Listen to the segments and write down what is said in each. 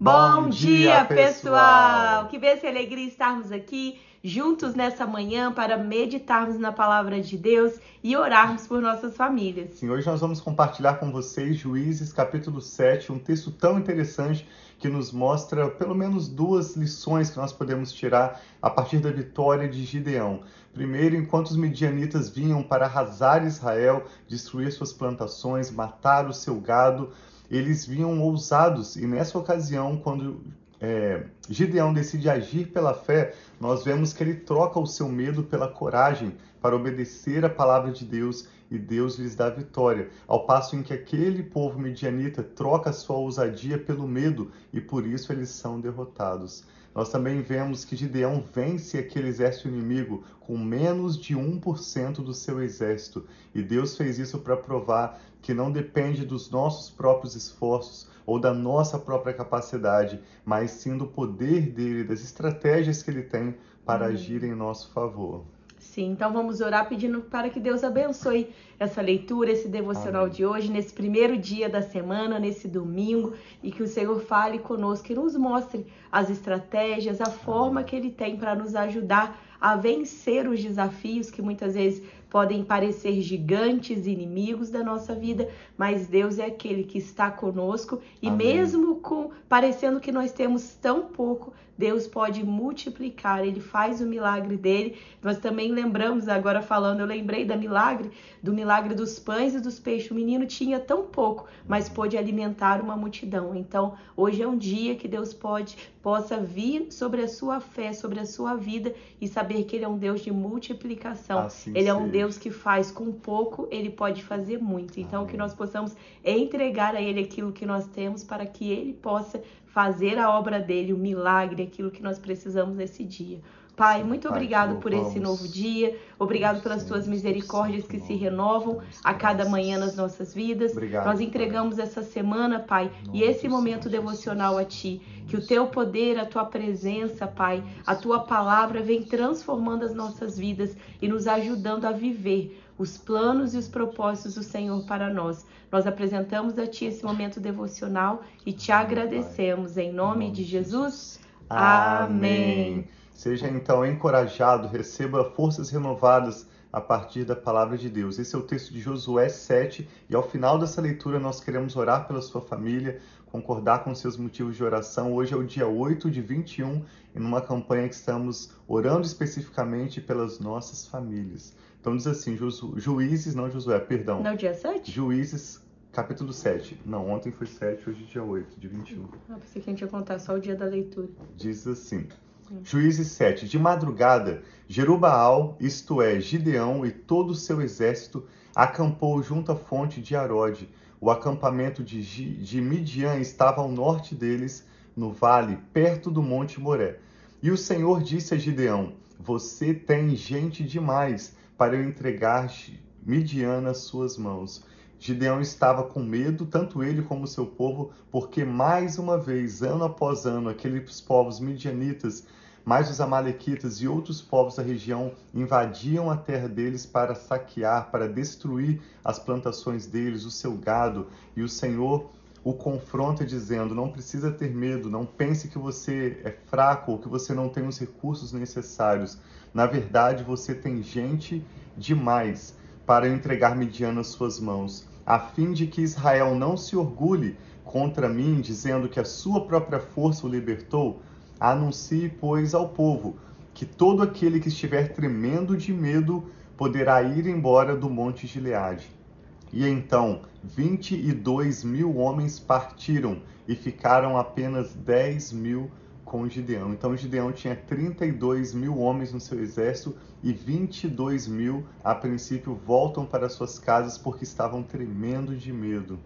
Bom dia, pessoal! Que bênção e alegria estarmos aqui juntos nessa manhã para meditarmos na palavra de Deus e orarmos por nossas famílias. Sim, hoje nós vamos compartilhar com vocês Juízes capítulo 7, um texto tão interessante que nos mostra pelo menos duas lições que nós podemos tirar a partir da vitória de Gideão. Primeiro, enquanto os medianitas vinham para arrasar Israel, destruir suas plantações, matar o seu gado, eles vinham ousados e nessa ocasião, quando é, Gideão decide agir pela fé, nós vemos que ele troca o seu medo pela coragem para obedecer a palavra de Deus e Deus lhes dá vitória, ao passo em que aquele povo medianita troca sua ousadia pelo medo e por isso eles são derrotados. Nós também vemos que Gideão vence aquele exército inimigo com menos de 1% do seu exército, e Deus fez isso para provar que não depende dos nossos próprios esforços ou da nossa própria capacidade, mas sim do poder dele, das estratégias que ele tem para uhum. agir em nosso favor. Sim, então vamos orar pedindo para que Deus abençoe essa leitura, esse devocional Amém. de hoje, nesse primeiro dia da semana, nesse domingo, e que o Senhor fale conosco, e nos mostre as estratégias, a forma que Ele tem para nos ajudar a vencer os desafios que muitas vezes podem parecer gigantes, inimigos da nossa vida, mas Deus é aquele que está conosco e Amém. mesmo com parecendo que nós temos tão pouco, Deus pode multiplicar, ele faz o milagre dele. Nós também lembramos, agora falando, eu lembrei da milagre, do milagre dos pães e dos peixes. O menino tinha tão pouco, mas pôde alimentar uma multidão. Então, hoje é um dia que Deus pode possa vir sobre a sua fé, sobre a sua vida e saber que ele é um Deus de multiplicação. Assim ele é um Deus que faz com pouco, ele pode fazer muito. Então, que nós possamos entregar a ele aquilo que nós temos para que ele possa fazer a obra dele, o milagre, aquilo que nós precisamos nesse dia. Pai, muito obrigado por esse novo dia. Obrigado pelas tuas misericórdias que se renovam a cada manhã nas nossas vidas. Nós entregamos essa semana, Pai, e esse momento devocional a Ti. Que o Teu poder, a Tua presença, Pai, a Tua palavra vem transformando as nossas vidas e nos ajudando a viver os planos e os propósitos do Senhor para nós. Nós apresentamos a Ti esse momento devocional e te agradecemos. Em nome de Jesus. Amém. Seja então encorajado, receba forças renovadas a partir da palavra de Deus. Esse é o texto de Josué 7 e ao final dessa leitura nós queremos orar pela sua família, concordar com seus motivos de oração. Hoje é o dia 8 de 21 e numa campanha que estamos orando especificamente pelas nossas famílias. Então diz assim, Ju, Juízes, não Josué, perdão. Não, dia 7? Juízes, capítulo 7. Não, ontem foi 7, hoje é dia 8 de 21. Ah, pensei que a gente ia contar só o dia da leitura. Diz assim... Juízes 7. De madrugada, Jerubaal, isto é, Gideão e todo o seu exército, acampou junto à fonte de Arode. O acampamento de, de Midian estava ao norte deles, no vale, perto do monte Moré. E o Senhor disse a Gideão: Você tem gente demais para eu entregar Midian nas suas mãos. Gideão estava com medo, tanto ele como seu povo, porque mais uma vez, ano após ano, aqueles povos midianitas, mais os amalequitas e outros povos da região invadiam a terra deles para saquear, para destruir as plantações deles, o seu gado, e o Senhor o confronta dizendo: não precisa ter medo, não pense que você é fraco ou que você não tem os recursos necessários. Na verdade, você tem gente demais para entregar Midian nas suas mãos, a fim de que Israel não se orgulhe contra mim, dizendo que a sua própria força o libertou. Anuncie, pois, ao povo que todo aquele que estiver tremendo de medo poderá ir embora do monte Gileade. E então, vinte e dois mil homens partiram e ficaram apenas dez mil com Gideão. Então Gideão tinha 32 mil homens no seu exército e 22 mil, a princípio, voltam para suas casas porque estavam tremendo de medo.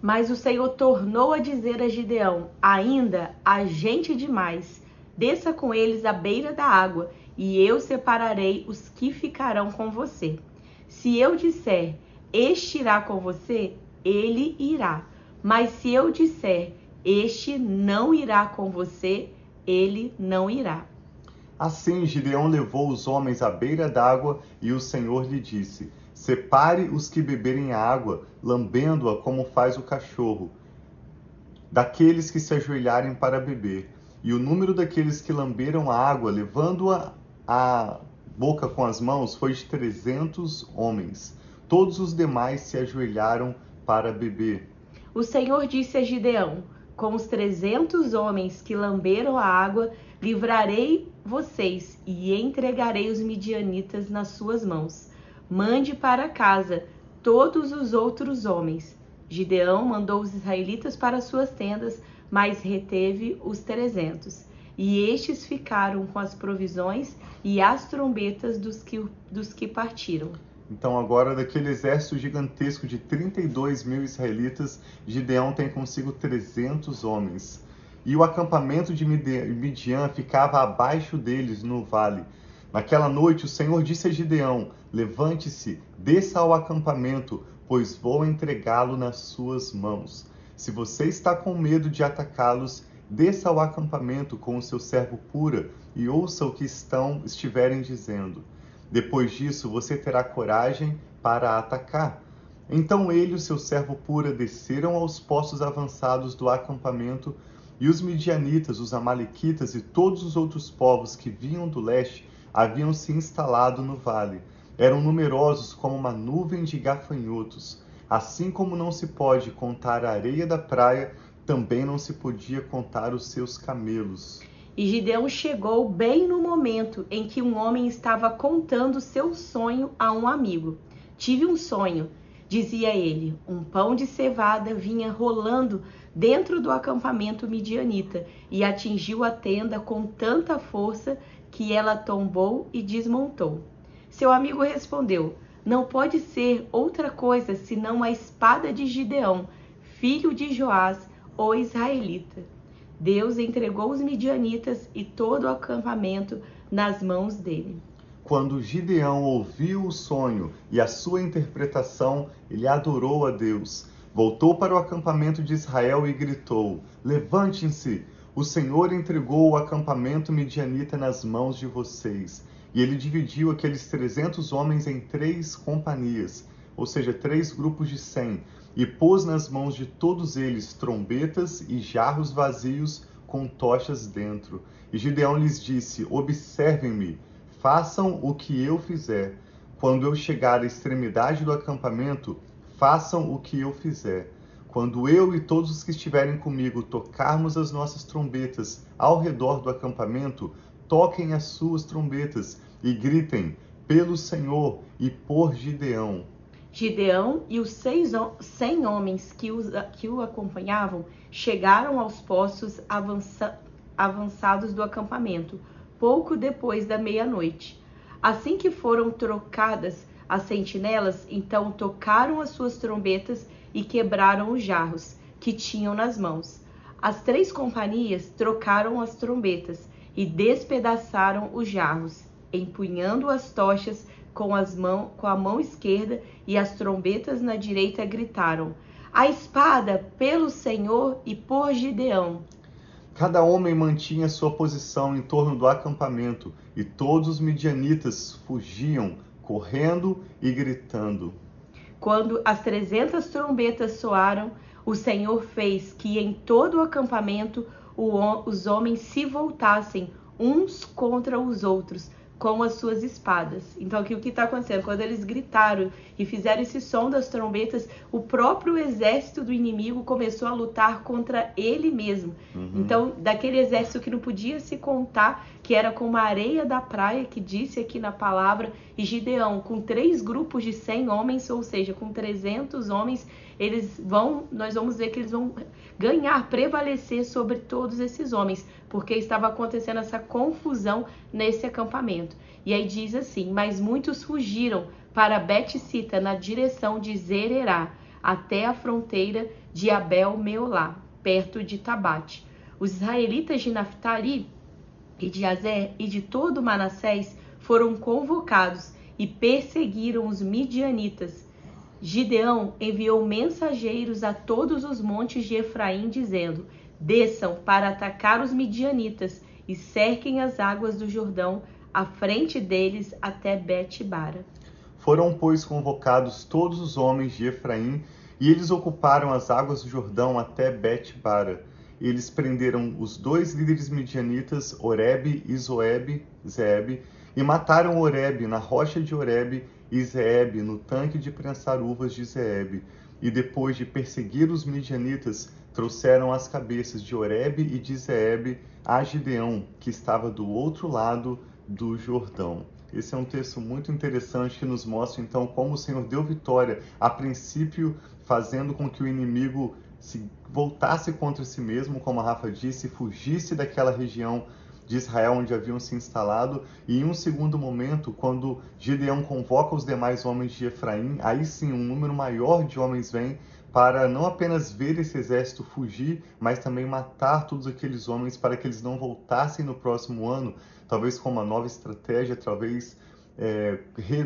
Mas o Senhor tornou a dizer a Gideão: Ainda há gente demais, desça com eles à beira da água, e eu separarei os que ficarão com você. Se eu disser, Este irá com você, ele irá. Mas se eu disser, Este não irá com você, ele não irá. Assim Gideão levou os homens à beira d'água e o Senhor lhe disse: Separe os que beberem a água, lambendo-a como faz o cachorro. daqueles que se ajoelharem para beber. E o número daqueles que lamberam a água, levando-a à boca com as mãos, foi de trezentos homens. Todos os demais se ajoelharam para beber. O Senhor disse a Gideão: Com os trezentos homens que lamberam a água, livrarei vocês e entregarei os midianitas nas suas mãos. Mande para casa todos os outros homens. Gideão mandou os israelitas para suas tendas, mas reteve os trezentos. E estes ficaram com as provisões e as trombetas dos que, dos que partiram. Então, agora, daquele exército gigantesco de 32 mil israelitas, Gideão tem consigo 300 homens. E o acampamento de Midian ficava abaixo deles, no vale. Naquela noite, o Senhor disse a Gideão: Levante-se, desça ao acampamento, pois vou entregá-lo nas suas mãos. Se você está com medo de atacá-los, desça ao acampamento com o seu servo Pura e ouça o que estão estiverem dizendo. Depois disso, você terá coragem para atacar. Então ele e o seu servo Pura desceram aos postos avançados do acampamento, e os midianitas, os amalequitas e todos os outros povos que vinham do leste haviam se instalado no vale. Eram numerosos como uma nuvem de gafanhotos. Assim como não se pode contar a areia da praia, também não se podia contar os seus camelos. E Gideão chegou bem no momento em que um homem estava contando seu sonho a um amigo. Tive um sonho, dizia ele. Um pão de cevada vinha rolando dentro do acampamento midianita e atingiu a tenda com tanta força que ela tombou e desmontou. Seu amigo respondeu: Não pode ser outra coisa senão a espada de Gideão, filho de Joás, o israelita. Deus entregou os midianitas e todo o acampamento nas mãos dele. Quando Gideão ouviu o sonho e a sua interpretação, ele adorou a Deus. Voltou para o acampamento de Israel e gritou: Levantem-se! O Senhor entregou o acampamento midianita nas mãos de vocês. E ele dividiu aqueles trezentos homens em três companhias, ou seja, três grupos de cem, e pôs nas mãos de todos eles trombetas e jarros vazios com tochas dentro. E Gideão lhes disse: Observem-me, façam o que eu fizer. Quando eu chegar à extremidade do acampamento, façam o que eu fizer. Quando eu e todos os que estiverem comigo tocarmos as nossas trombetas ao redor do acampamento, toquem as suas trombetas e gritem: pelo Senhor e por Gideão. Gideão e os seis, cem homens que, os, que o acompanhavam chegaram aos postos avança, avançados do acampamento, pouco depois da meia-noite. Assim que foram trocadas as sentinelas, então tocaram as suas trombetas e quebraram os jarros que tinham nas mãos. As três companhias trocaram as trombetas e despedaçaram os jarros, empunhando as tochas com, as mão, com a mão esquerda e as trombetas na direita gritaram: A espada pelo Senhor e por Gideão. Cada homem mantinha sua posição em torno do acampamento, e todos os midianitas fugiam, correndo e gritando. Quando as trezentas trombetas soaram, o Senhor fez que em todo o acampamento os homens se voltassem uns contra os outros, com as suas espadas. Então, aqui o que está acontecendo? Quando eles gritaram e fizeram esse som das trombetas, o próprio exército do inimigo começou a lutar contra ele mesmo. Uhum. Então, daquele exército que não podia se contar, que era como a areia da praia, que disse aqui na palavra, e Gideão, com três grupos de 100 homens, ou seja, com 300 homens, eles vão, nós vamos ver que eles vão ganhar, prevalecer sobre todos esses homens, porque estava acontecendo essa confusão nesse acampamento. E aí diz assim: Mas muitos fugiram para Bet-Sita na direção de Zererá, até a fronteira de Abel-Meolá, perto de Tabate. Os israelitas de Naphtali e de Azer e de todo Manassés foram convocados e perseguiram os midianitas Gideão enviou mensageiros a todos os montes de Efraim, dizendo: Desçam para atacar os midianitas e cerquem as águas do Jordão à frente deles até Bet-bara. Foram, pois, convocados todos os homens de Efraim E eles ocuparam as águas do Jordão até Bet-bara. Eles prenderam os dois líderes midianitas, Oreb e Zoeb, Zeb, e mataram Oreb na rocha de Oreb e Zeeb no tanque de prensar uvas de Zeeb. E depois de perseguir os midianitas, trouxeram as cabeças de Oreb e de Zeeb a Gideão, que estava do outro lado do Jordão. Esse é um texto muito interessante que nos mostra então como o Senhor deu vitória, a princípio fazendo com que o inimigo se voltasse contra si mesmo, como a Rafa disse, fugisse daquela região de Israel onde haviam se instalado, e em um segundo momento, quando Gideão convoca os demais homens de Efraim, aí sim um número maior de homens vem para não apenas ver esse exército fugir, mas também matar todos aqueles homens para que eles não voltassem no próximo ano, talvez com uma nova estratégia, talvez é,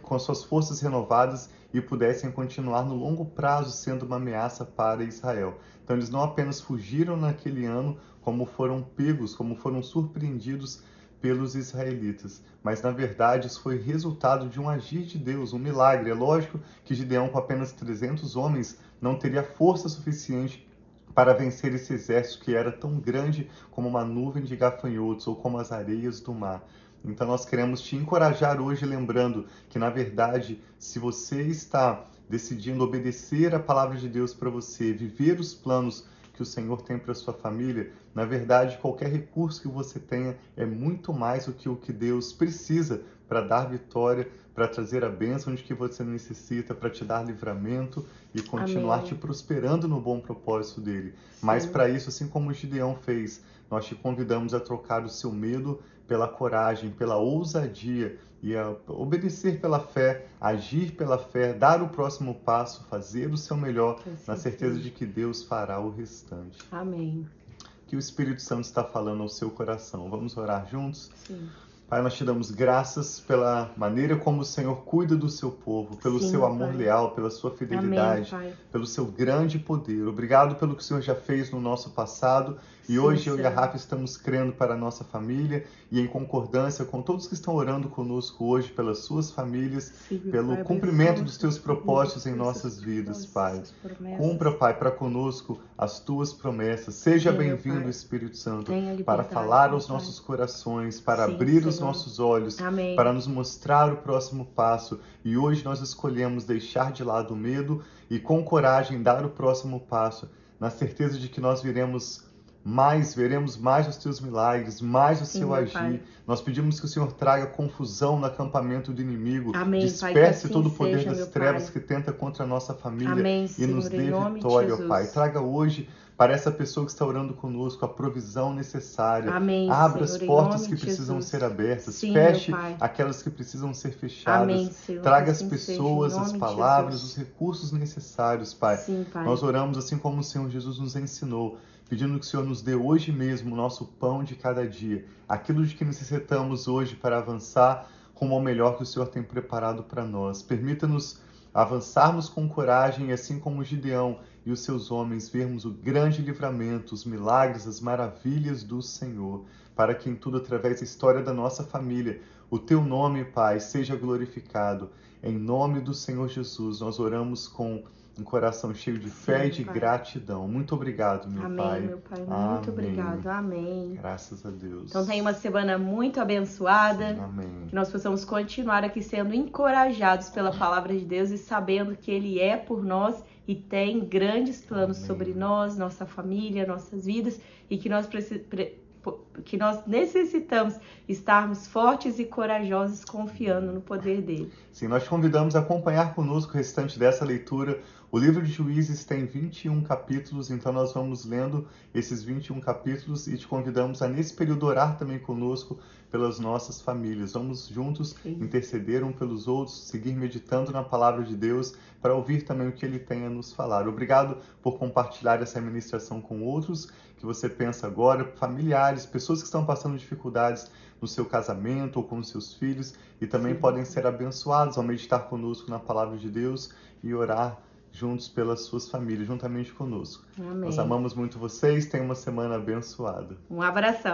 com suas forças renovadas e pudessem continuar no longo prazo sendo uma ameaça para Israel. Então eles não apenas fugiram naquele ano, como foram pegos, como foram surpreendidos pelos israelitas. Mas na verdade isso foi resultado de um agir de Deus, um milagre. É lógico que Gideão, com apenas 300 homens, não teria força suficiente para vencer esse exército que era tão grande como uma nuvem de gafanhotos ou como as areias do mar. Então nós queremos te encorajar hoje, lembrando que na verdade, se você está decidindo obedecer a palavra de Deus para você, viver os planos que o Senhor tem para sua família, na verdade, qualquer recurso que você tenha é muito mais do que o que Deus precisa para dar vitória, para trazer a bênção de que você necessita, para te dar livramento e continuar Amém. te prosperando no bom propósito dele. Sim. Mas para isso, assim como o Gideão fez, nós te convidamos a trocar o seu medo pela coragem, pela ousadia e a obedecer pela fé, agir pela fé, dar o próximo passo, fazer o seu melhor, na certeza de que Deus fará o restante. Amém. Que o Espírito Santo está falando ao seu coração. Vamos orar juntos? Sim. Pai, nós te damos graças pela maneira como o Senhor cuida do seu povo, pelo Sim, seu amor pai. leal, pela sua fidelidade, Amém, pelo seu grande poder. Obrigado pelo que o Senhor já fez no nosso passado e Sim, hoje eu e a Rafa estamos crendo para a nossa família e em concordância com todos que estão orando conosco hoje pelas suas famílias, Sim, pelo pai, cumprimento dos teus propósitos em nossas vidas, Pai. Cumpra, Pai, para conosco as tuas promessas. Seja bem-vindo, Espírito Santo, para falar aos nossos corações, para abrir Senhor. os nossos olhos, Amém. para nos mostrar o próximo passo. E hoje nós escolhemos deixar de lado o medo e com coragem dar o próximo passo, na certeza de que nós viremos mais veremos mais os teus milagres, mais o Sim, seu agir. Pai. Nós pedimos que o Senhor traga confusão no acampamento do inimigo, Amém, disperse assim todo o poder seja, das trevas pai. que tenta contra a nossa família Amém, e Senhor, nos dê vitória, ó Pai. Traga hoje para essa pessoa que está orando conosco a provisão necessária. Amém, Abra Senhor, as portas que precisam Jesus. ser abertas. Sim, Feche aquelas que precisam ser fechadas. Amém, Senhor, Traga assim as pessoas, as palavras, os recursos necessários, Pai. Sim, pai. Nós oramos assim como o Senhor Jesus nos ensinou pedindo que o Senhor nos dê hoje mesmo o nosso pão de cada dia, aquilo de que necessitamos hoje para avançar rumo ao melhor que o Senhor tem preparado para nós. Permita-nos avançarmos com coragem, assim como Gideão e os seus homens, vermos o grande livramento, os milagres, as maravilhas do Senhor, para que em tudo, através da história da nossa família, o teu nome, Pai, seja glorificado. Em nome do Senhor Jesus, nós oramos com um coração cheio de fé Sim, e de pai. gratidão. Muito obrigado, meu Amém, Pai. Amém, meu Pai. Muito Amém. obrigado. Amém. Graças a Deus. Então tenha uma semana muito abençoada. Amém. Que nós possamos continuar aqui sendo encorajados pela palavra de Deus e sabendo que Ele é por nós e tem grandes planos Amém. sobre nós, nossa família, nossas vidas e que nós precisamos que nós necessitamos estarmos fortes e corajosos confiando no poder dele. Sim, nós te convidamos a acompanhar conosco o restante dessa leitura. O livro de Juízes tem 21 capítulos, então nós vamos lendo esses 21 capítulos e te convidamos a nesse período orar também conosco pelas nossas famílias. Vamos juntos Sim. interceder um pelos outros, seguir meditando na palavra de Deus para ouvir também o que ele tem a nos falar. Obrigado por compartilhar essa ministração com outros que você pensa agora, familiares, pessoas que estão passando dificuldades no seu casamento ou com os seus filhos e também Sim. podem ser abençoados ao meditar conosco na palavra de Deus e orar juntos pelas suas famílias, juntamente conosco. Amém. Nós amamos muito vocês, tenham uma semana abençoada. Um abração.